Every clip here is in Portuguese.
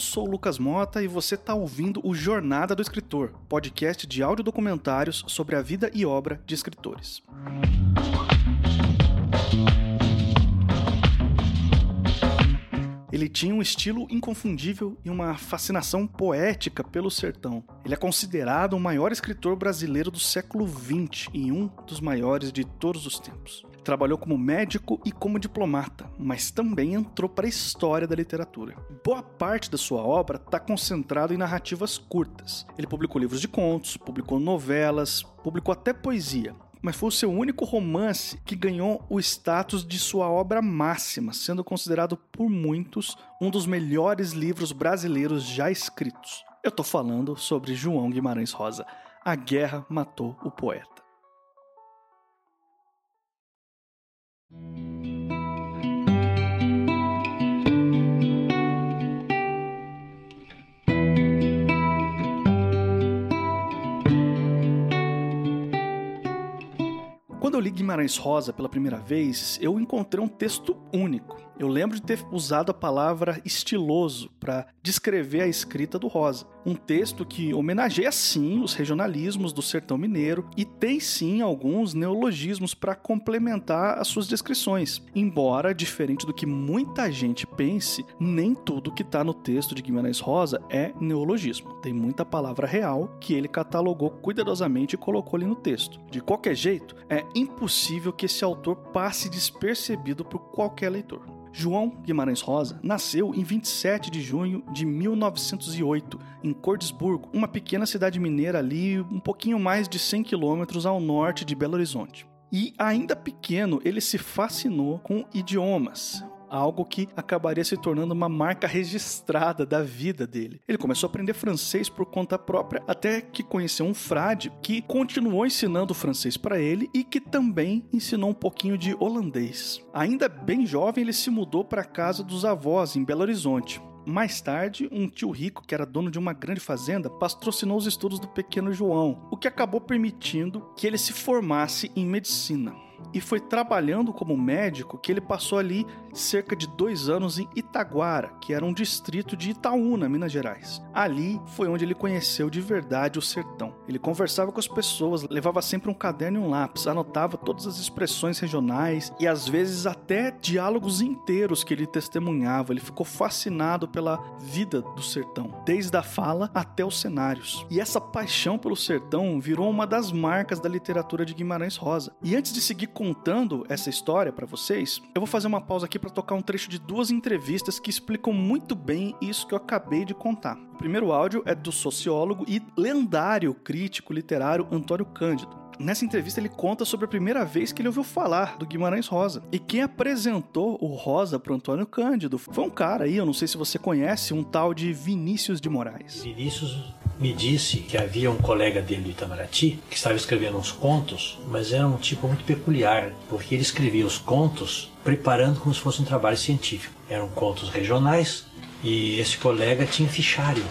sou o Lucas Mota e você está ouvindo o Jornada do Escritor, podcast de audiodocumentários sobre a vida e obra de escritores. Ele tinha um estilo inconfundível e uma fascinação poética pelo sertão. Ele é considerado o maior escritor brasileiro do século XX e um dos maiores de todos os tempos. Trabalhou como médico e como diplomata, mas também entrou para a história da literatura. Boa parte da sua obra está concentrada em narrativas curtas. Ele publicou livros de contos, publicou novelas, publicou até poesia mas foi o seu único romance que ganhou o status de sua obra máxima, sendo considerado por muitos um dos melhores livros brasileiros já escritos. Eu tô falando sobre João Guimarães Rosa. A guerra matou o poeta. Quando eu li Guimarães Rosa pela primeira vez, eu encontrei um texto único. Eu lembro de ter usado a palavra estiloso para descrever a escrita do Rosa. Um texto que homenageia sim os regionalismos do sertão mineiro e tem sim alguns neologismos para complementar as suas descrições. Embora, diferente do que muita gente pense, nem tudo que está no texto de Guimarães Rosa é neologismo. Tem muita palavra real que ele catalogou cuidadosamente e colocou ali no texto. De qualquer jeito, é impossível que esse autor passe despercebido por qualquer leitor. João Guimarães Rosa nasceu em 27 de junho de 1908, em Cordesburgo, uma pequena cidade mineira ali, um pouquinho mais de 100 quilômetros ao norte de Belo Horizonte. E ainda pequeno, ele se fascinou com idiomas algo que acabaria se tornando uma marca registrada da vida dele. Ele começou a aprender francês por conta própria, até que conheceu um frade que continuou ensinando francês para ele e que também ensinou um pouquinho de holandês. Ainda bem jovem, ele se mudou para a casa dos avós em Belo Horizonte. Mais tarde, um tio rico, que era dono de uma grande fazenda, patrocinou os estudos do pequeno João, o que acabou permitindo que ele se formasse em medicina e foi trabalhando como médico que ele passou ali cerca de dois anos em Itaguara, que era um distrito de Itaúna, Minas Gerais. Ali foi onde ele conheceu de verdade o sertão. Ele conversava com as pessoas, levava sempre um caderno e um lápis, anotava todas as expressões regionais e às vezes até diálogos inteiros que ele testemunhava. Ele ficou fascinado pela vida do sertão, desde a fala até os cenários. E essa paixão pelo sertão virou uma das marcas da literatura de Guimarães Rosa. E antes de seguir contando essa história para vocês, eu vou fazer uma pausa aqui para tocar um trecho de duas entrevistas que explicam muito bem isso que eu acabei de contar. O primeiro áudio é do sociólogo e lendário crítico literário Antônio Cândido. Nessa entrevista ele conta sobre a primeira vez que ele ouviu falar do Guimarães Rosa. E quem apresentou o Rosa para Antônio Cândido foi um cara aí, eu não sei se você conhece, um tal de Vinícius de Moraes. Vinícius me disse que havia um colega dele do Itamaraty que estava escrevendo uns contos, mas era um tipo muito peculiar, porque ele escrevia os contos preparando como se fosse um trabalho científico. Eram contos regionais e esse colega tinha fichário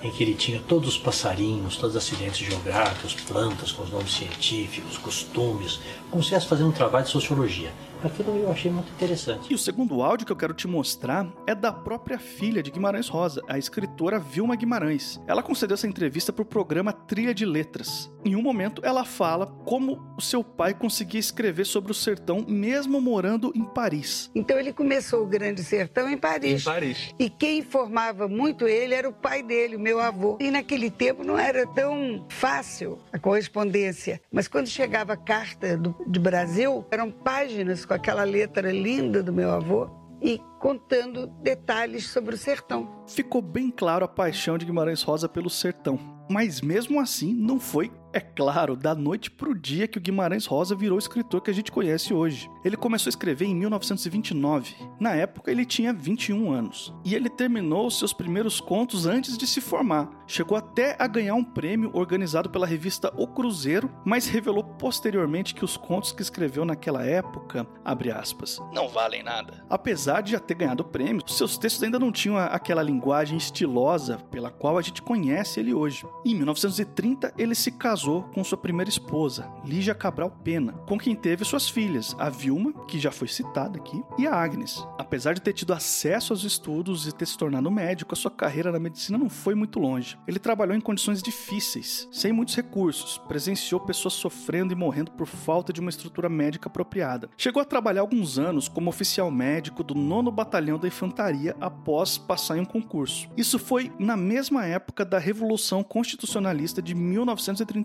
em que ele tinha todos os passarinhos, todos os acidentes geográficos, plantas com os nomes científicos, costumes, como se estivesse fazendo um trabalho de sociologia. Aquilo eu achei muito interessante. E o segundo áudio que eu quero te mostrar é da própria filha de Guimarães Rosa, a escritora Vilma Guimarães. Ela concedeu essa entrevista para o programa Trilha de Letras. Em um momento, ela fala como o seu pai conseguia escrever sobre o sertão mesmo morando em Paris. Então ele começou o Grande Sertão em Paris. Em Paris. E quem informava muito ele era o pai dele, o meu avô. E naquele tempo não era tão fácil a correspondência. Mas quando chegava a carta do, de Brasil, eram páginas com aquela letra linda do meu avô e contando detalhes sobre o sertão. Ficou bem claro a paixão de Guimarães Rosa pelo sertão. Mas mesmo assim, não foi é claro, da noite pro dia que o Guimarães Rosa virou o escritor que a gente conhece hoje. Ele começou a escrever em 1929. Na época, ele tinha 21 anos. E ele terminou seus primeiros contos antes de se formar. Chegou até a ganhar um prêmio organizado pela revista O Cruzeiro, mas revelou posteriormente que os contos que escreveu naquela época, aspas, não valem nada. Apesar de já ter ganhado o prêmio, seus textos ainda não tinham aquela linguagem estilosa pela qual a gente conhece ele hoje. Em 1930, ele se casou com sua primeira esposa, Lígia Cabral Pena, com quem teve suas filhas, a Vilma, que já foi citada aqui, e a Agnes. Apesar de ter tido acesso aos estudos e ter se tornado médico, a sua carreira na medicina não foi muito longe. Ele trabalhou em condições difíceis, sem muitos recursos, presenciou pessoas sofrendo e morrendo por falta de uma estrutura médica apropriada. Chegou a trabalhar alguns anos como oficial médico do 9 Batalhão da Infantaria após passar em um concurso. Isso foi na mesma época da Revolução Constitucionalista de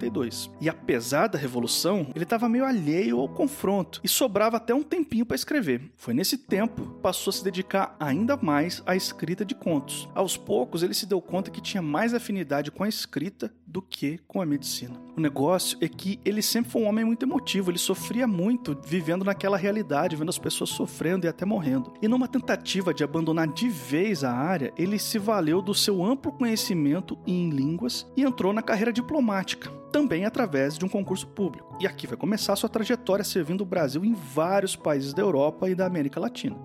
1932. E apesar da Revolução, ele estava meio alheio ao confronto e sobrava até um tempinho para escrever. Foi nesse tempo passou a se dedicar ainda mais à escrita de contos. Aos poucos, ele se deu conta que tinha mais afinidade com a escrita do que com a medicina. O negócio é que ele sempre foi um homem muito emotivo, ele sofria muito vivendo naquela realidade, vendo as pessoas sofrendo e até morrendo. E numa tentativa de abandonar de vez a área, ele se valeu do seu amplo conhecimento em línguas e entrou na carreira diplomática, também através de um concurso público. E aqui vai começar sua trajetória servindo o Brasil em vários países da Europa e da América Latina.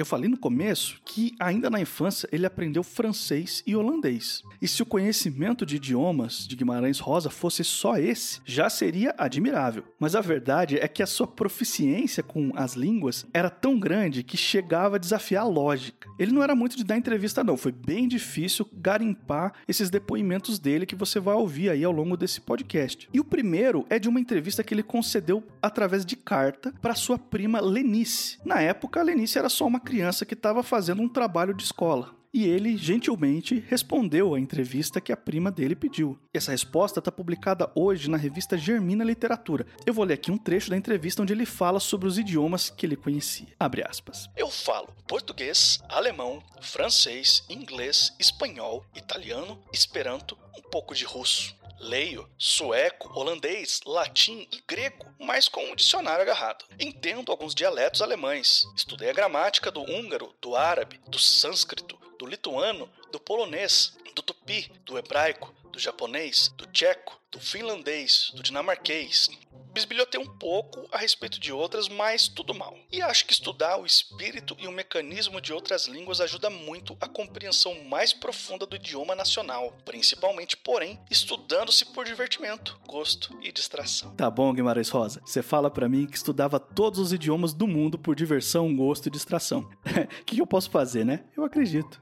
Eu falei no começo que ainda na infância ele aprendeu francês e holandês. E se o conhecimento de idiomas de Guimarães Rosa fosse só esse, já seria admirável. Mas a verdade é que a sua proficiência com as línguas era tão grande que chegava a desafiar a lógica. Ele não era muito de dar entrevista não, foi bem difícil garimpar esses depoimentos dele que você vai ouvir aí ao longo desse podcast. E o primeiro é de uma entrevista que ele concedeu através de carta para sua prima Lenice. Na época, a Lenice era só uma criança que estava fazendo um trabalho de escola. E ele gentilmente respondeu à entrevista que a prima dele pediu. Essa resposta está publicada hoje na revista Germina Literatura. Eu vou ler aqui um trecho da entrevista onde ele fala sobre os idiomas que ele conhecia. Abre aspas. Eu falo português, alemão, francês, inglês, espanhol, italiano, esperanto, um pouco de russo. Leio sueco, holandês, latim e grego, mas com um dicionário agarrado. Entendo alguns dialetos alemães. Estudei a gramática do húngaro, do árabe, do sânscrito, do lituano, do polonês, do tupi, do hebraico, do japonês, do tcheco, do finlandês, do dinamarquês, bisbilhotei um pouco a respeito de outras, mas tudo mal. E acho que estudar o espírito e o mecanismo de outras línguas ajuda muito a compreensão mais profunda do idioma nacional, principalmente, porém, estudando-se por divertimento, gosto e distração. Tá bom, Guimarães Rosa. Você fala para mim que estudava todos os idiomas do mundo por diversão, gosto e distração. O que eu posso fazer, né? Eu acredito.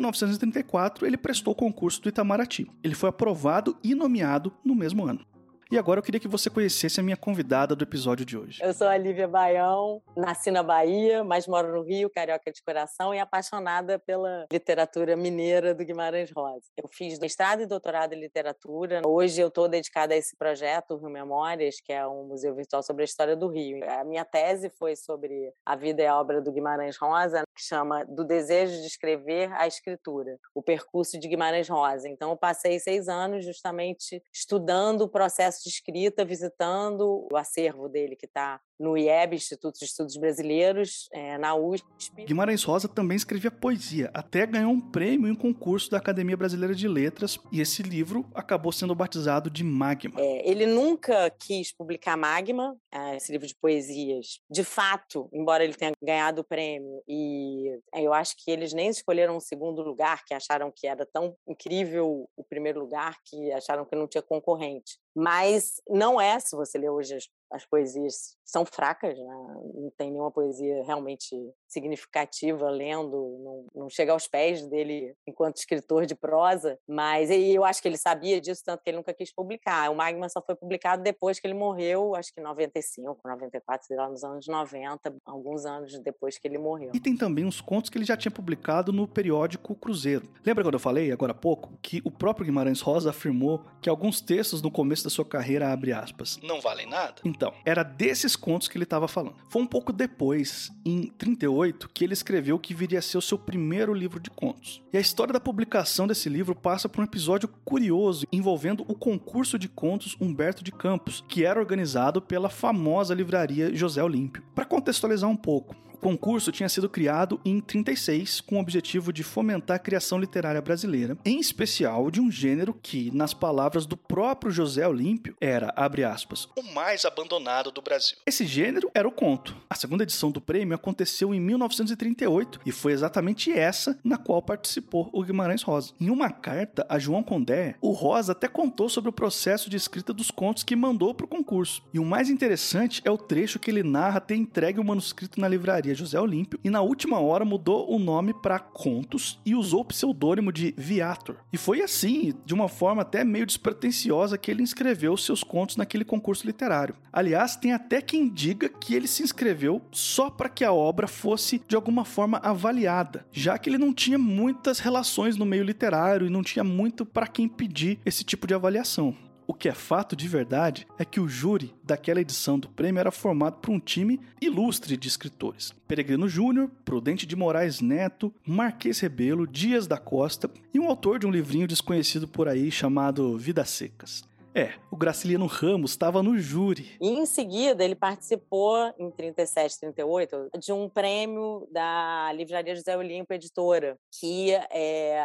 1934, ele prestou o concurso do Itamaraty. Ele foi aprovado e nomeado no mesmo ano. E agora eu queria que você conhecesse a minha convidada do episódio de hoje. Eu sou a Lívia Baião, nasci na Bahia, mas moro no Rio, carioca de coração, e apaixonada pela literatura mineira do Guimarães Rosa. Eu fiz mestrado e doutorado em literatura. Hoje eu estou dedicada a esse projeto, Rio Memórias, que é um museu virtual sobre a história do Rio. A minha tese foi sobre a vida e a obra do Guimarães Rosa, que chama Do Desejo de Escrever à Escritura, o percurso de Guimarães Rosa. Então eu passei seis anos justamente estudando o processo de escrita, visitando o acervo dele, que está no IEB, Instituto de Estudos Brasileiros, é, na USP. Guimarães Rosa também escrevia poesia, até ganhou um prêmio em um concurso da Academia Brasileira de Letras, e esse livro acabou sendo batizado de Magma. É, ele nunca quis publicar Magma, é, esse livro de poesias. De fato, embora ele tenha ganhado o prêmio, e é, eu acho que eles nem escolheram um segundo lugar, que acharam que era tão incrível o primeiro lugar, que acharam que não tinha concorrente. Mas não é, se você ler hoje as, as poesias são fracas, né? não tem nenhuma poesia realmente significativa lendo, não, não chega aos pés dele enquanto escritor de prosa, mas eu acho que ele sabia disso, tanto que ele nunca quis publicar. O Magma só foi publicado depois que ele morreu, acho que em 95, 94, sei lá, nos anos 90, alguns anos depois que ele morreu. E tem também uns contos que ele já tinha publicado no periódico Cruzeiro. Lembra quando eu falei, agora há pouco, que o próprio Guimarães Rosa afirmou que alguns textos no começo da sua carreira, abre aspas, não valem nada? Então, era desses contos que ele estava falando. Foi um pouco depois, em 38, 38 que ele escreveu que viria a ser o seu primeiro livro de contos. E a história da publicação desse livro passa por um episódio curioso envolvendo o concurso de contos Humberto de Campos, que era organizado pela famosa livraria José Olímpio. Para contextualizar um pouco, concurso tinha sido criado em 36 com o objetivo de fomentar a criação literária brasileira, em especial de um gênero que, nas palavras do próprio José Olímpio, era, abre aspas, o mais abandonado do Brasil. Esse gênero era o conto. A segunda edição do prêmio aconteceu em 1938 e foi exatamente essa na qual participou o Guimarães Rosa. Em uma carta a João Condé, o Rosa até contou sobre o processo de escrita dos contos que mandou para o concurso. E o mais interessante é o trecho que ele narra ter entregue o manuscrito na livraria José Olímpio e na última hora mudou o nome para Contos e usou o pseudônimo de Viator. E foi assim, de uma forma até meio despretensiosa, que ele inscreveu seus contos naquele concurso literário. Aliás, tem até quem diga que ele se inscreveu só para que a obra fosse de alguma forma avaliada, já que ele não tinha muitas relações no meio literário e não tinha muito para quem pedir esse tipo de avaliação. O que é fato de verdade é que o júri daquela edição do prêmio era formado por um time ilustre de escritores. Peregrino Júnior, Prudente de Moraes Neto, Marquês Rebelo, Dias da Costa e um autor de um livrinho desconhecido por aí chamado Vidas Secas. É, o Graciliano Ramos estava no júri. E em seguida ele participou, em 37, 38, de um prêmio da Livraria José Olímpio Editora, que é,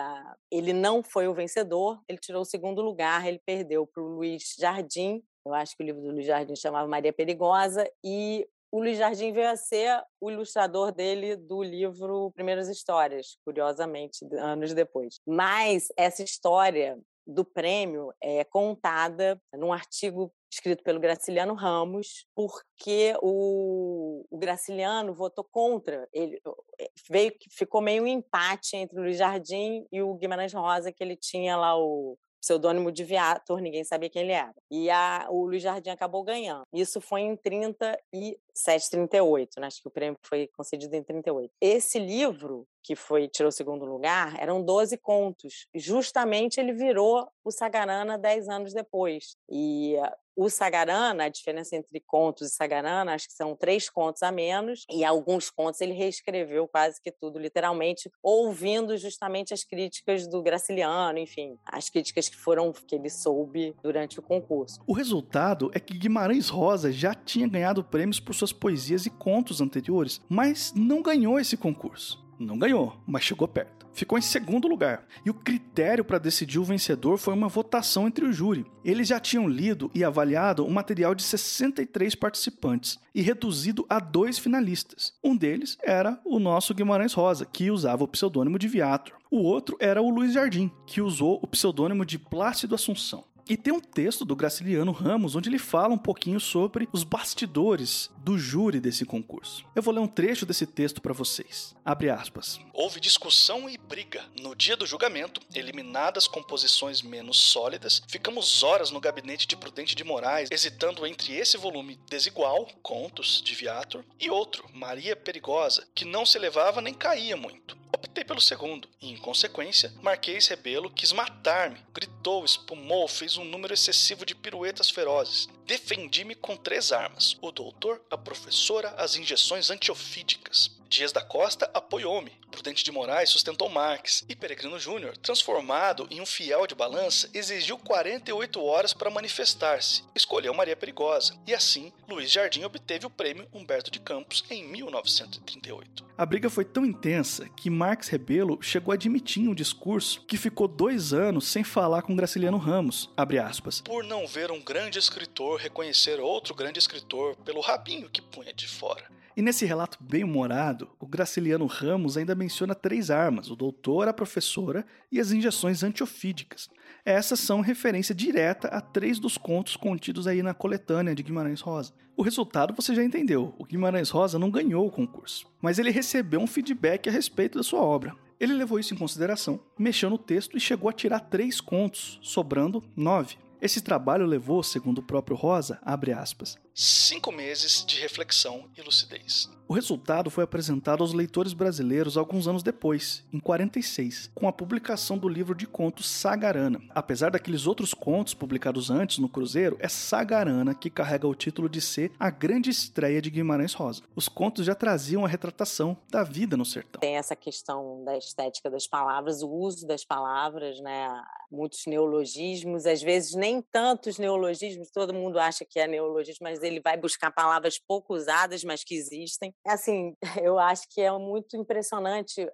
ele não foi o vencedor, ele tirou o segundo lugar, ele perdeu para o Luiz Jardim, eu acho que o livro do Luiz Jardim chamava Maria Perigosa, e o Luiz Jardim veio a ser o ilustrador dele do livro Primeiras Histórias, curiosamente, anos depois. Mas essa história do prêmio é contada num artigo escrito pelo Graciliano Ramos, porque o, o Graciliano votou contra. Ele eh, veio ficou meio um empate entre o Luiz Jardim e o Guimarães Rosa, que ele tinha lá o pseudônimo de Viator, ninguém sabia quem ele era. E a, o Luiz Jardim acabou ganhando. Isso foi em 37, 38, né? acho que o prêmio foi concedido em 38. Esse livro, que foi tirou o segundo lugar, eram 12 contos. Justamente ele virou o Sagarana 10 anos depois. E o Sagarana, a diferença entre contos e Sagarana, acho que são três contos a menos, e alguns contos ele reescreveu quase que tudo, literalmente, ouvindo justamente as críticas do Graciliano, enfim, as críticas que foram que ele soube durante o concurso. O resultado é que Guimarães Rosa já tinha ganhado prêmios por suas poesias e contos anteriores, mas não ganhou esse concurso. Não ganhou, mas chegou perto. Ficou em segundo lugar. E o critério para decidir o vencedor foi uma votação entre o júri. Eles já tinham lido e avaliado um material de 63 participantes e reduzido a dois finalistas. Um deles era o nosso Guimarães Rosa, que usava o pseudônimo de Viator. O outro era o Luiz Jardim, que usou o pseudônimo de Plácido Assunção. E tem um texto do Graciliano Ramos onde ele fala um pouquinho sobre os bastidores do júri desse concurso. Eu vou ler um trecho desse texto para vocês. Abre aspas. Houve discussão e briga. No dia do julgamento, eliminadas composições menos sólidas, ficamos horas no gabinete de Prudente de Moraes, hesitando entre esse volume desigual, Contos, de Viator, e outro, Maria Perigosa, que não se elevava nem caía muito. Optei pelo segundo, e em consequência, Marquês Rebelo quis matar-me, gritou, espumou, fez um número excessivo de piruetas ferozes. Defendi-me com três armas: o doutor, a professora, as injeções antiofídicas. Dias da Costa apoiou-me, Prudente de Moraes sustentou Marx e Peregrino Júnior, transformado em um fiel de balança, exigiu 48 horas para manifestar-se. Escolheu Maria Perigosa e assim Luiz Jardim obteve o prêmio Humberto de Campos em 1938. A briga foi tão intensa que Marx Rebelo chegou a admitir em um discurso que ficou dois anos sem falar com Graciliano Ramos, aspas, por não ver um grande escritor reconhecer outro grande escritor pelo rabinho que punha de fora. E nesse relato bem humorado, o Graciliano Ramos ainda menciona três armas: o doutor, a professora e as injeções antiofídicas. Essas são referência direta a três dos contos contidos aí na coletânea de Guimarães Rosa. O resultado você já entendeu: o Guimarães Rosa não ganhou o concurso, mas ele recebeu um feedback a respeito da sua obra. Ele levou isso em consideração, mexeu no texto e chegou a tirar três contos, sobrando nove. Esse trabalho levou, segundo o próprio Rosa, aspas, cinco meses de reflexão e lucidez. O resultado foi apresentado aos leitores brasileiros alguns anos depois, em 46, com a publicação do livro de contos Sagarana. Apesar daqueles outros contos publicados antes no Cruzeiro, é Sagarana que carrega o título de ser a grande estreia de Guimarães Rosa. Os contos já traziam a retratação da vida no sertão. Tem essa questão da estética das palavras, o uso das palavras, né? Muitos neologismos, às vezes nem tantos neologismos, todo mundo acha que é neologismo, mas ele vai buscar palavras pouco usadas, mas que existem. Assim, eu acho que é muito impressionante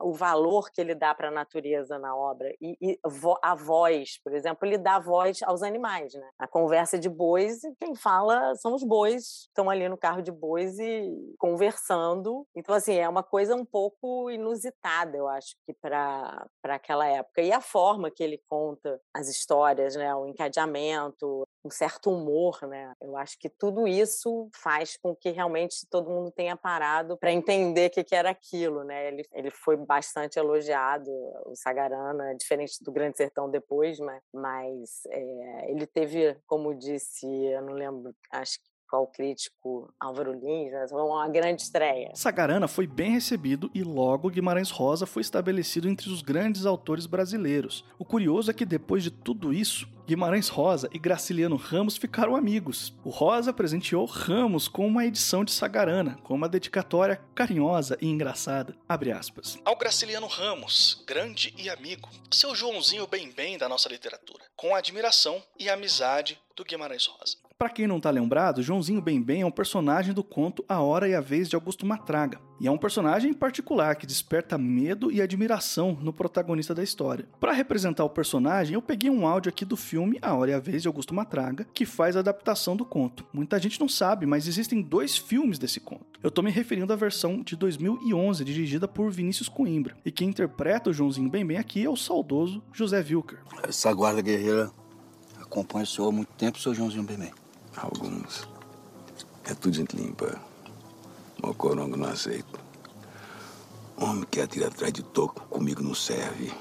o valor que ele dá para a natureza na obra e, e, a voz, por exemplo, ele dá voz aos animais, né? A conversa de bois, quem fala são os bois, estão ali no carro de bois e conversando. Então, assim, é uma coisa um pouco inusitada, eu acho que para aquela época. E a forma que ele conta as histórias, né? O encadeamento, um certo humor, né? Eu acho que tudo isso faz com que realmente todo mundo tenha parado para entender o que, que, era aquilo, né? Ele, ele foi bastante elogiado, o Sagarana, diferente do Grande Sertão depois, mas, mas é, ele teve, como disse, eu não lembro, acho que qual crítico Álvaro Lins, né? foi uma grande estreia. Sagarana foi bem recebido e logo Guimarães Rosa foi estabelecido entre os grandes autores brasileiros. O curioso é que depois de tudo isso, Guimarães Rosa e Graciliano Ramos ficaram amigos. O Rosa presenteou Ramos com uma edição de Sagarana, com uma dedicatória carinhosa e engraçada. Abre aspas. Ao Graciliano Ramos, grande e amigo, seu Joãozinho bem-bem da nossa literatura, com admiração e amizade do Guimarães Rosa. Para quem não tá lembrado, Joãozinho Bem Bem é um personagem do conto A Hora e a Vez de Augusto Matraga, e é um personagem particular que desperta medo e admiração no protagonista da história. Para representar o personagem, eu peguei um áudio aqui do filme A Hora e a Vez de Augusto Matraga, que faz a adaptação do conto. Muita gente não sabe, mas existem dois filmes desse conto. Eu tô me referindo à versão de 2011, dirigida por Vinícius Coimbra, e quem interpreta o Joãozinho Bem Bem aqui é o saudoso José Wilker. Essa guarda guerreira acompanha o senhor há muito tempo, seu Joãozinho Bem Bem. Alguns. É tudo gente limpa. Mocorongo não aceito. Homem que atira atrás de toco comigo não serve.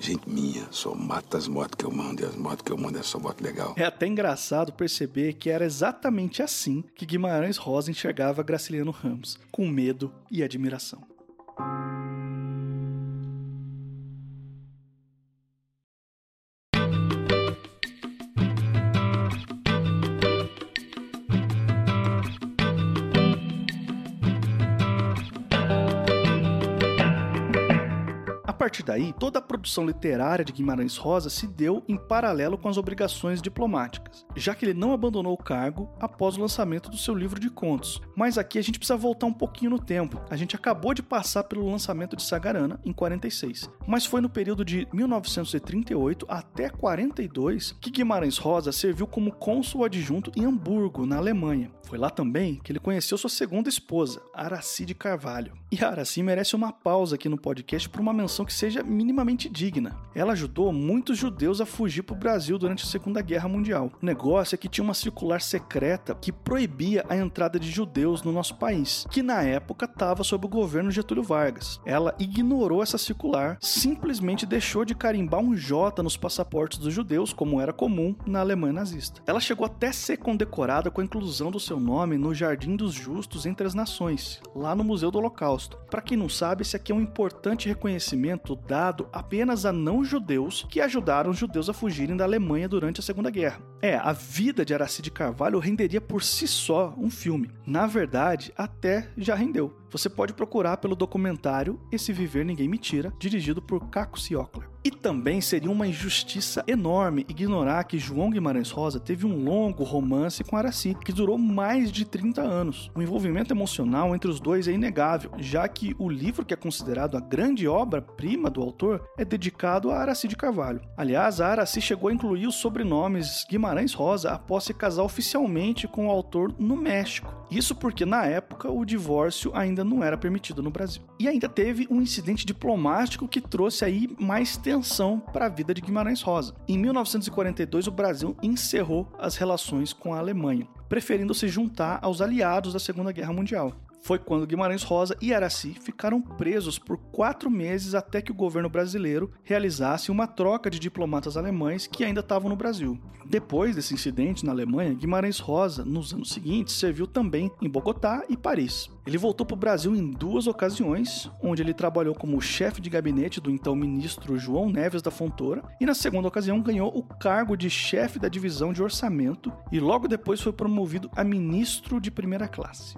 Gente minha, só mata as motos que eu mando e as motos que eu mando é só moto legal. É até engraçado perceber que era exatamente assim que Guimarães Rosa enxergava Graciliano Ramos, com medo e admiração. Produção literária de Guimarães Rosa se deu em paralelo com as obrigações diplomáticas, já que ele não abandonou o cargo após o lançamento do seu livro de contos. Mas aqui a gente precisa voltar um pouquinho no tempo. A gente acabou de passar pelo lançamento de Sagarana em 46, mas foi no período de 1938 até 42 que Guimarães Rosa serviu como cônsul adjunto em Hamburgo, na Alemanha. Foi lá também que ele conheceu sua segunda esposa, Araci de Carvalho. E a Araci merece uma pausa aqui no podcast por uma menção que seja minimamente digna. Ela ajudou muitos judeus a fugir para o Brasil durante a Segunda Guerra Mundial. O negócio é que tinha uma circular secreta que proibia a entrada de judeus no nosso país, que na época estava sob o governo Getúlio Vargas. Ela ignorou essa circular, simplesmente deixou de carimbar um J nos passaportes dos judeus, como era comum na Alemanha nazista. Ela chegou até ser condecorada com a inclusão do seu seu nome no Jardim dos Justos entre as Nações, lá no Museu do Holocausto. Para quem não sabe, esse aqui é um importante reconhecimento dado apenas a não-judeus que ajudaram os judeus a fugirem da Alemanha durante a Segunda Guerra. É, a vida de Aracide Carvalho renderia por si só um filme. Na verdade, até já rendeu. Você pode procurar pelo documentário Esse Viver Ninguém Me Tira, dirigido por Caco Ciocler. E também seria uma injustiça enorme ignorar que João Guimarães Rosa teve um longo romance com Araci, que durou mais de 30 anos. O envolvimento emocional entre os dois é inegável, já que o livro que é considerado a grande obra-prima do autor é dedicado a Araci de Carvalho. Aliás, a Araci chegou a incluir os sobrenomes Guimarães Rosa após se casar oficialmente com o autor no México. Isso porque na época o divórcio ainda não era permitido no Brasil. E ainda teve um incidente diplomático que trouxe aí mais tensão para a vida de Guimarães Rosa. Em 1942 o Brasil encerrou as relações com a Alemanha, preferindo se juntar aos aliados da Segunda Guerra Mundial. Foi quando Guimarães Rosa e Araci ficaram presos por quatro meses até que o governo brasileiro realizasse uma troca de diplomatas alemães que ainda estavam no Brasil. Depois desse incidente na Alemanha, Guimarães Rosa, nos anos seguintes, serviu também em Bogotá e Paris. Ele voltou para o Brasil em duas ocasiões, onde ele trabalhou como chefe de gabinete do então ministro João Neves da Fontoura, e na segunda ocasião ganhou o cargo de chefe da divisão de orçamento e logo depois foi promovido a ministro de primeira classe.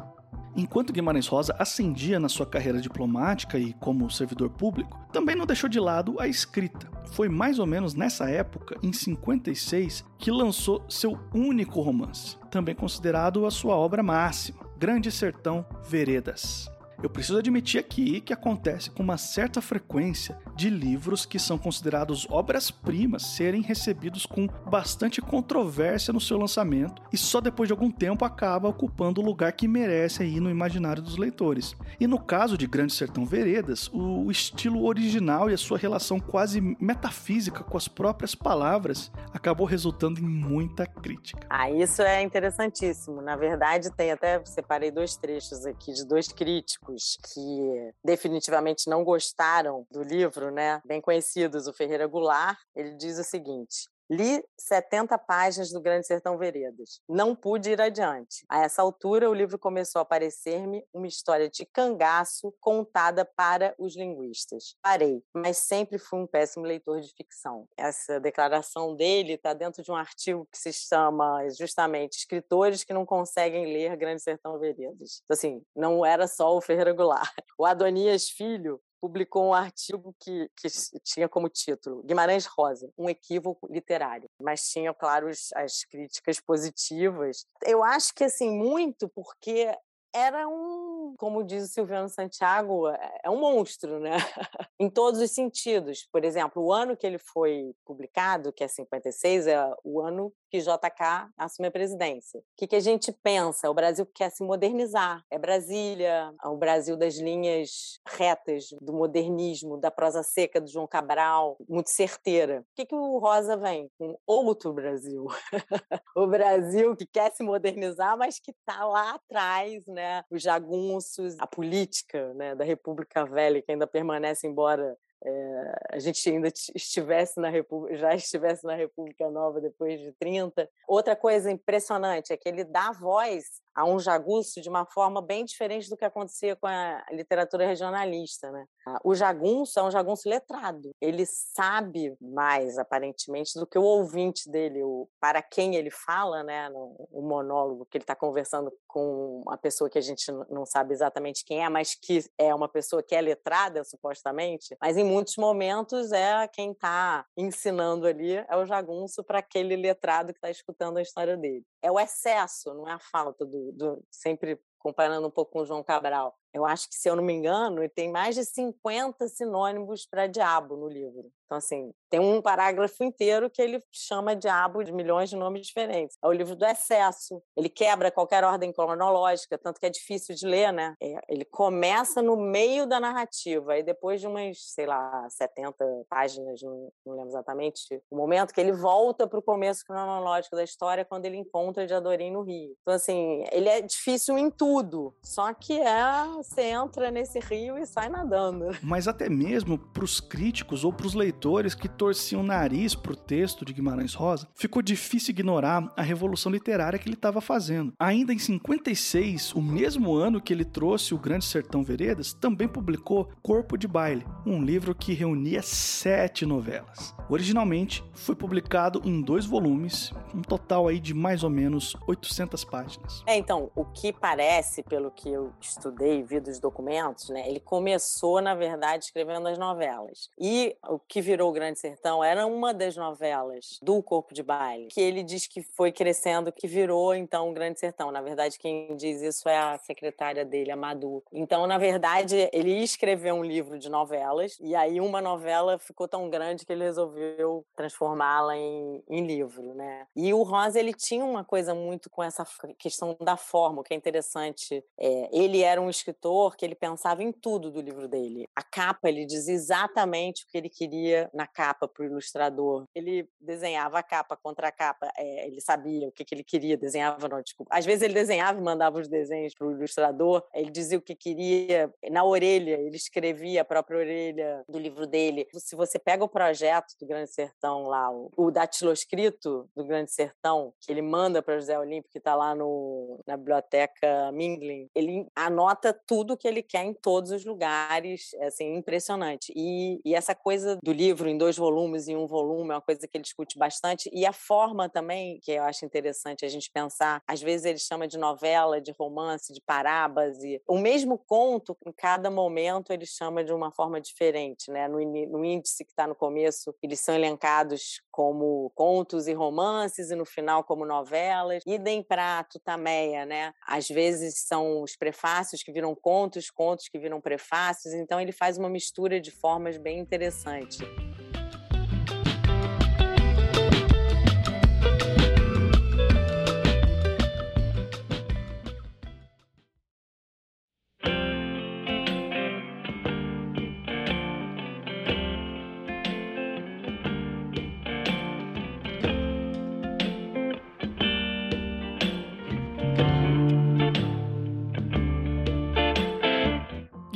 Enquanto Guimarães Rosa ascendia na sua carreira diplomática e como servidor público, também não deixou de lado a escrita. Foi mais ou menos nessa época, em 56, que lançou seu único romance, também considerado a sua obra máxima, Grande Sertão Veredas. Eu preciso admitir aqui que acontece com uma certa frequência de livros que são considerados obras-primas serem recebidos com bastante controvérsia no seu lançamento e só depois de algum tempo acaba ocupando o lugar que merece aí no imaginário dos leitores. E no caso de Grande Sertão Veredas, o estilo original e a sua relação quase metafísica com as próprias palavras acabou resultando em muita crítica. Ah, isso é interessantíssimo. Na verdade, tem até separei dois trechos aqui de dois críticos que definitivamente não gostaram do livro, né, bem conhecidos, o Ferreira Goulart, ele diz o seguinte: Li 70 páginas do Grande Sertão Veredas. Não pude ir adiante. A essa altura, o livro começou a parecer-me uma história de cangaço contada para os linguistas. Parei, mas sempre fui um péssimo leitor de ficção. Essa declaração dele está dentro de um artigo que se chama justamente Escritores que não conseguem ler Grande Sertão Veredas. Assim, não era só o Ferreira Goulart. O Adonias Filho publicou um artigo que, que tinha como título Guimarães Rosa, um equívoco literário, mas tinha, claro, as críticas positivas. Eu acho que, assim, muito porque era um, como diz o Silviano Santiago, é, é um monstro, né? em todos os sentidos. Por exemplo, o ano que ele foi publicado, que é 56, é o ano que JK assume a presidência. O que, que a gente pensa? O Brasil quer se modernizar. É Brasília, o Brasil das linhas retas, do modernismo, da prosa seca do João Cabral, muito certeira. O que, que o Rosa vem? Com outro Brasil. o Brasil que quer se modernizar, mas que está lá atrás, né? Os jagunços, a política né? da República Velha, que ainda permanece, embora é, a gente ainda estivesse na República, já estivesse na República Nova depois de 30. Outra coisa impressionante é que ele dá voz a um jagunço de uma forma bem diferente do que acontecia com a literatura regionalista. Né? O jagunço é um jagunço letrado. Ele sabe mais, aparentemente, do que o ouvinte dele, o, para quem ele fala, né? no, o monólogo, que ele está conversando com uma pessoa que a gente não sabe exatamente quem é, mas que é uma pessoa que é letrada, supostamente. Mas em muitos momentos é quem está ensinando ali, é o jagunço para aquele letrado que está escutando a história dele. É o excesso, não é a falta do, do, sempre comparando um pouco com o João Cabral. Eu acho que, se eu não me engano, tem mais de 50 sinônimos para diabo no livro. Então, assim, tem um parágrafo inteiro que ele chama diabo de milhões de nomes diferentes. É o livro do excesso. Ele quebra qualquer ordem cronológica, tanto que é difícil de ler, né? É, ele começa no meio da narrativa e depois de umas, sei lá, 70 páginas, não, não lembro exatamente, o momento que ele volta para o começo cronológico da história quando ele encontra Diadorim no Rio. Então, assim, ele é difícil em tudo, só que é você entra nesse rio e sai nadando. Mas até mesmo para os críticos ou para os leitores que torciam o nariz pro texto de Guimarães Rosa, ficou difícil ignorar a revolução literária que ele estava fazendo. Ainda em 56, o mesmo ano que ele trouxe o Grande Sertão Veredas, também publicou Corpo de Baile, um livro que reunia sete novelas. Originalmente foi publicado em dois volumes, um total aí de mais ou menos 800 páginas. É, então, o que parece, pelo que eu estudei vi dos documentos, né? Ele começou, na verdade, escrevendo as novelas. E o que virou o Grande Sertão era uma das novelas do Corpo de Baile, que ele diz que foi crescendo, que virou, então, o Grande Sertão. Na verdade, quem diz isso é a secretária dele, a Madu. Então, na verdade, ele ia escrever um livro de novelas, e aí uma novela ficou tão grande que ele resolveu transformá-la em, em livro, né? E o Rosa, ele tinha uma coisa muito com essa questão da forma, o que é interessante interessante. É, ele era um escritor que ele pensava em tudo do livro dele. A capa, ele dizia exatamente o que ele queria na capa para o ilustrador. Ele desenhava a capa contra a capa, é, ele sabia o que, que ele queria, desenhava, não, desculpa. Às vezes ele desenhava e mandava os desenhos para o ilustrador, ele dizia o que queria na orelha, ele escrevia a própria orelha do livro dele. Se você pega o projeto do Grande Sertão lá, o, o datiloscrito do Grande Sertão, que ele manda para José Olímpio, que está lá no, na biblioteca Mingling, ele anota tudo que ele quer em todos os lugares, é assim, impressionante. E, e essa coisa do livro em dois volumes, em um volume, é uma coisa que ele discute bastante. E a forma também, que eu acho interessante a gente pensar, às vezes ele chama de novela, de romance, de parábase. O mesmo conto, em cada momento, ele chama de uma forma diferente, né? No, no índice que está no começo, eles são elencados como contos e romances, e no final como novelas. Idem para Tutameia, né? Às vezes são os prefácios que viram contos, contos que viram prefácios, então ele faz uma mistura de formas bem interessante.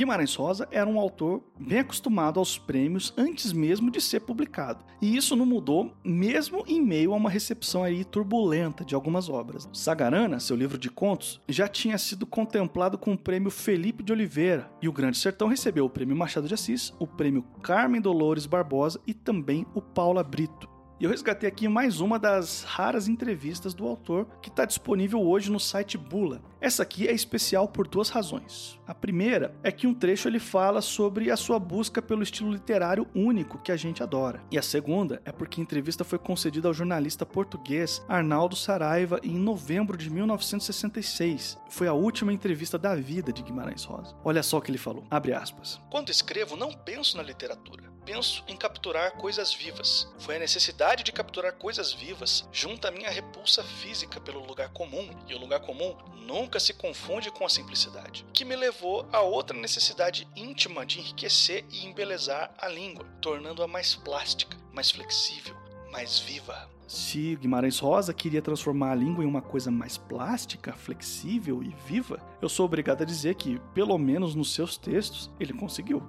Guimarães Rosa era um autor bem acostumado aos prêmios antes mesmo de ser publicado. E isso não mudou mesmo em meio a uma recepção aí turbulenta de algumas obras. Sagarana, seu livro de contos, já tinha sido contemplado com o prêmio Felipe de Oliveira, e o Grande Sertão recebeu o prêmio Machado de Assis, o prêmio Carmen Dolores Barbosa e também o Paula Brito. E eu resgatei aqui mais uma das raras entrevistas do autor que está disponível hoje no site Bula. Essa aqui é especial por duas razões. A primeira é que um trecho ele fala sobre a sua busca pelo estilo literário único que a gente adora. E a segunda é porque a entrevista foi concedida ao jornalista português Arnaldo Saraiva em novembro de 1966. Foi a última entrevista da vida de Guimarães Rosa. Olha só o que ele falou. Abre aspas. Quando escrevo, não penso na literatura penso em capturar coisas vivas. Foi a necessidade de capturar coisas vivas, junto à minha repulsa física pelo lugar comum, e o lugar comum nunca se confunde com a simplicidade, que me levou a outra necessidade íntima de enriquecer e embelezar a língua, tornando-a mais plástica, mais flexível, mais viva. Se Guimarães Rosa queria transformar a língua em uma coisa mais plástica, flexível e viva, eu sou obrigado a dizer que, pelo menos nos seus textos, ele conseguiu.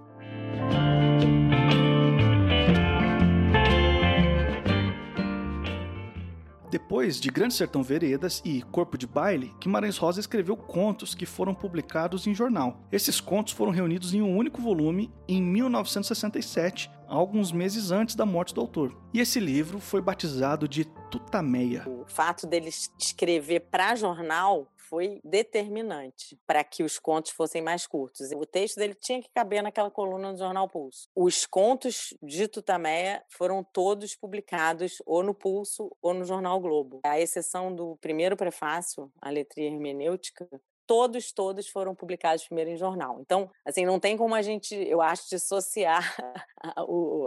Depois de Grande Sertão Veredas e Corpo de Baile, Guimarães Rosa escreveu contos que foram publicados em jornal. Esses contos foram reunidos em um único volume em 1967, alguns meses antes da morte do autor. E esse livro foi batizado de Tutameia. O fato dele escrever para jornal foi determinante para que os contos fossem mais curtos. O texto dele tinha que caber naquela coluna do Jornal Pulso. Os contos de Tutameia foram todos publicados ou no Pulso ou no Jornal Globo. A exceção do primeiro prefácio, a letria hermenêutica, todos, todos foram publicados primeiro em jornal. Então, assim, não tem como a gente, eu acho, dissociar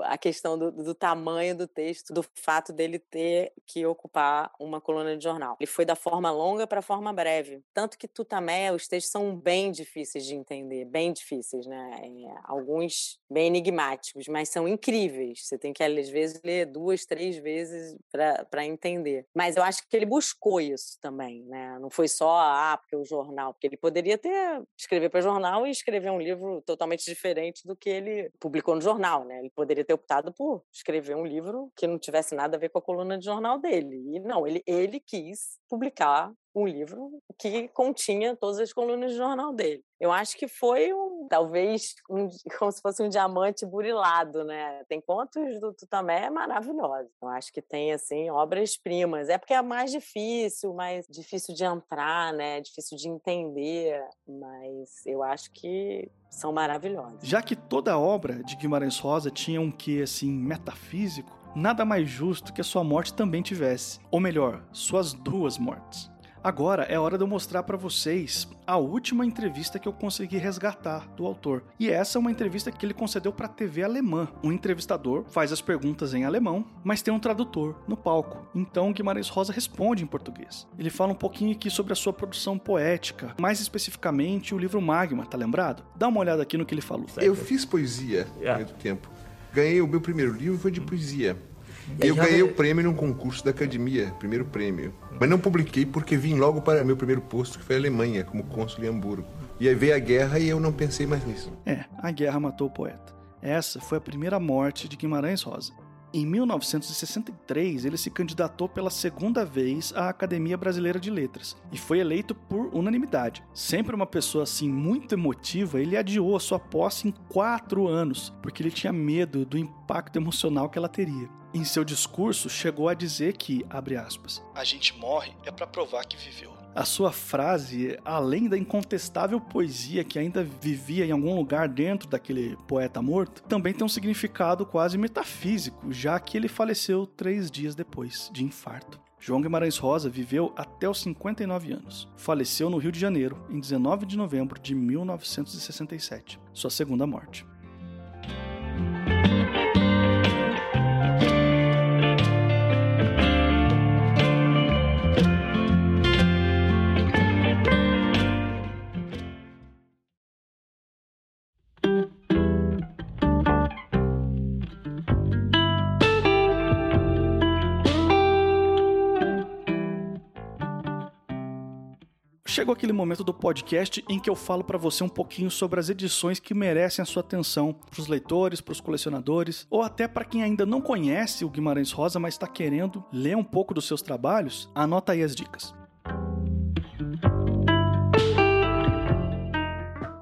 a, questão do, do, tamanho do texto do fato dele ter que ocupar uma coluna de jornal. Ele foi da forma longa para a forma breve. Tanto que Tutamé, os textos são bem difíceis de entender, bem difíceis, né? É, alguns bem enigmáticos, mas são incríveis. Você tem que, às vezes, ler duas, três vezes para entender. Mas eu acho que ele buscou isso também, né? Não foi só, ah, porque o jornal jornal, porque ele poderia ter escrever para jornal e escrever um livro totalmente diferente do que ele publicou no jornal, né? Ele poderia ter optado por escrever um livro que não tivesse nada a ver com a coluna de jornal dele. E não, ele, ele quis publicar um livro que continha todas as colunas de jornal dele. Eu acho que foi um, talvez um, como se fosse um diamante burilado, né? Tem contos do Tutamé maravilhosos. Eu acho que tem assim obras primas. É porque é mais difícil, mais difícil de entrar, né? Difícil de entender, mas eu acho que são maravilhosos. Já que toda obra de Guimarães Rosa tinha um quê assim metafísico, nada mais justo que a sua morte também tivesse, ou melhor, suas duas mortes. Agora é hora de eu mostrar para vocês a última entrevista que eu consegui resgatar do autor. E essa é uma entrevista que ele concedeu para a TV alemã. O entrevistador faz as perguntas em alemão, mas tem um tradutor no palco. Então Guimarães Rosa responde em português. Ele fala um pouquinho aqui sobre a sua produção poética, mais especificamente o livro Magma, tá lembrado? Dá uma olhada aqui no que ele falou. Eu fiz poesia há muito tempo. Ganhei o meu primeiro livro foi de poesia. E Eu ganhei- o prêmio num concurso da academia, primeiro prêmio. Mas não publiquei porque vim logo para meu primeiro posto, que foi a Alemanha, como cônsul em Hamburgo. E aí veio a guerra e eu não pensei mais nisso. É, a guerra matou o poeta. Essa foi a primeira morte de Guimarães Rosa. Em 1963, ele se candidatou pela segunda vez à Academia Brasileira de Letras e foi eleito por unanimidade. Sempre uma pessoa assim muito emotiva, ele adiou a sua posse em quatro anos, porque ele tinha medo do impacto emocional que ela teria. Em seu discurso, chegou a dizer que, abre aspas, a gente morre é para provar que viveu. A sua frase, além da incontestável poesia que ainda vivia em algum lugar dentro daquele poeta morto, também tem um significado quase metafísico, já que ele faleceu três dias depois, de infarto. João Guimarães Rosa viveu até os 59 anos. Faleceu no Rio de Janeiro, em 19 de novembro de 1967, sua segunda morte. Chegou aquele momento do podcast em que eu falo para você um pouquinho sobre as edições que merecem a sua atenção para os leitores, para os colecionadores, ou até para quem ainda não conhece o Guimarães Rosa, mas está querendo ler um pouco dos seus trabalhos. Anota aí as dicas.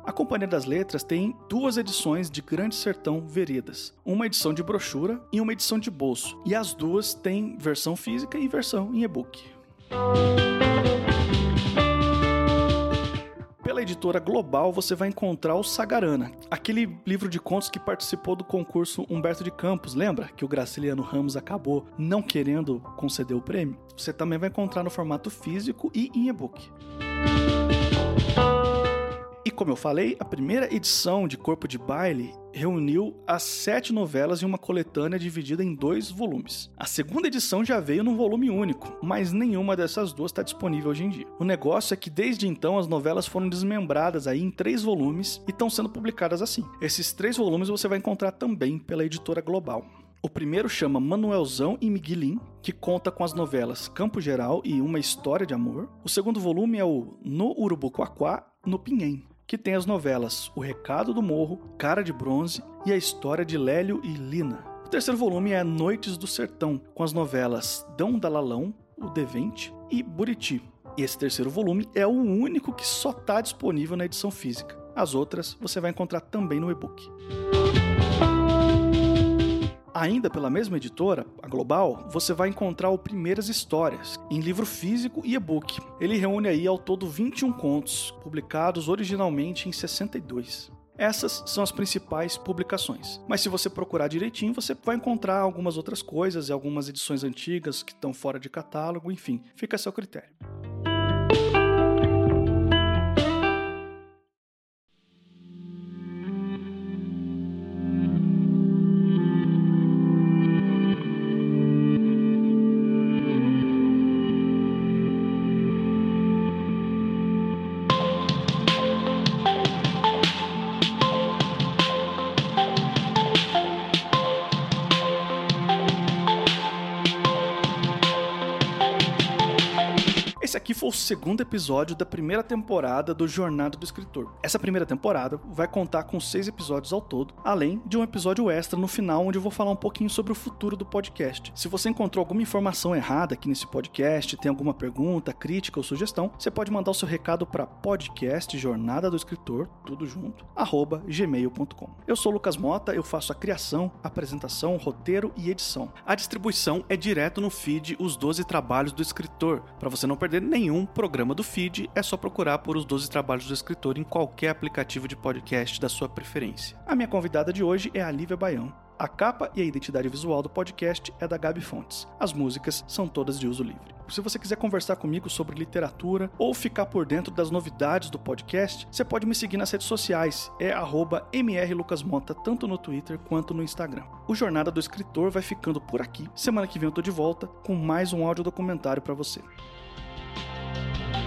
A Companhia das Letras tem duas edições de Grande Sertão Veredas, uma edição de brochura e uma edição de bolso, e as duas têm versão física e versão em e-book. Pela editora Global você vai encontrar o Sagarana, aquele livro de contos que participou do concurso Humberto de Campos, lembra? Que o Graciliano Ramos acabou não querendo conceder o prêmio? Você também vai encontrar no formato físico e em e-book. Como eu falei, a primeira edição de Corpo de Baile reuniu as sete novelas em uma coletânea dividida em dois volumes. A segunda edição já veio num volume único, mas nenhuma dessas duas está disponível hoje em dia. O negócio é que desde então as novelas foram desmembradas aí em três volumes e estão sendo publicadas assim. Esses três volumes você vai encontrar também pela editora Global. O primeiro chama Manuelzão e Miguelin, que conta com as novelas Campo Geral e Uma História de Amor. O segundo volume é o No Urubuquaquá, no Pinhém, que tem as novelas O Recado do Morro, Cara de Bronze e A História de Lélio e Lina. O terceiro volume é Noites do Sertão, com as novelas Dão da Lalão, O Devente e Buriti. E esse terceiro volume é o único que só está disponível na edição física. As outras você vai encontrar também no e-book. Ainda pela mesma editora, a Global, você vai encontrar o Primeiras Histórias, em livro físico e e-book. Ele reúne aí ao todo 21 contos, publicados originalmente em 62. Essas são as principais publicações. Mas se você procurar direitinho, você vai encontrar algumas outras coisas e algumas edições antigas que estão fora de catálogo, enfim, fica a seu critério. Segundo episódio da primeira temporada do Jornada do Escritor. Essa primeira temporada vai contar com seis episódios ao todo, além de um episódio extra no final, onde eu vou falar um pouquinho sobre o futuro do podcast. Se você encontrou alguma informação errada aqui nesse podcast, tem alguma pergunta, crítica ou sugestão, você pode mandar o seu recado para podcast Jornada do Escritor, tudo junto, arroba gmail.com. Eu sou Lucas Mota, eu faço a criação, apresentação, roteiro e edição. A distribuição é direto no feed Os 12 Trabalhos do Escritor. Para você não perder nenhum programa do feed, é só procurar por Os 12 Trabalhos do Escritor em qualquer aplicativo de podcast da sua preferência. A minha convidada de hoje é a Lívia Baião. A capa e a identidade visual do podcast é da Gabi Fontes. As músicas são todas de uso livre. Se você quiser conversar comigo sobre literatura ou ficar por dentro das novidades do podcast, você pode me seguir nas redes sociais, é mrlucasmonta, tanto no Twitter quanto no Instagram. O Jornada do Escritor vai ficando por aqui. Semana que vem eu tô de volta com mais um áudio documentário para você. Thank you.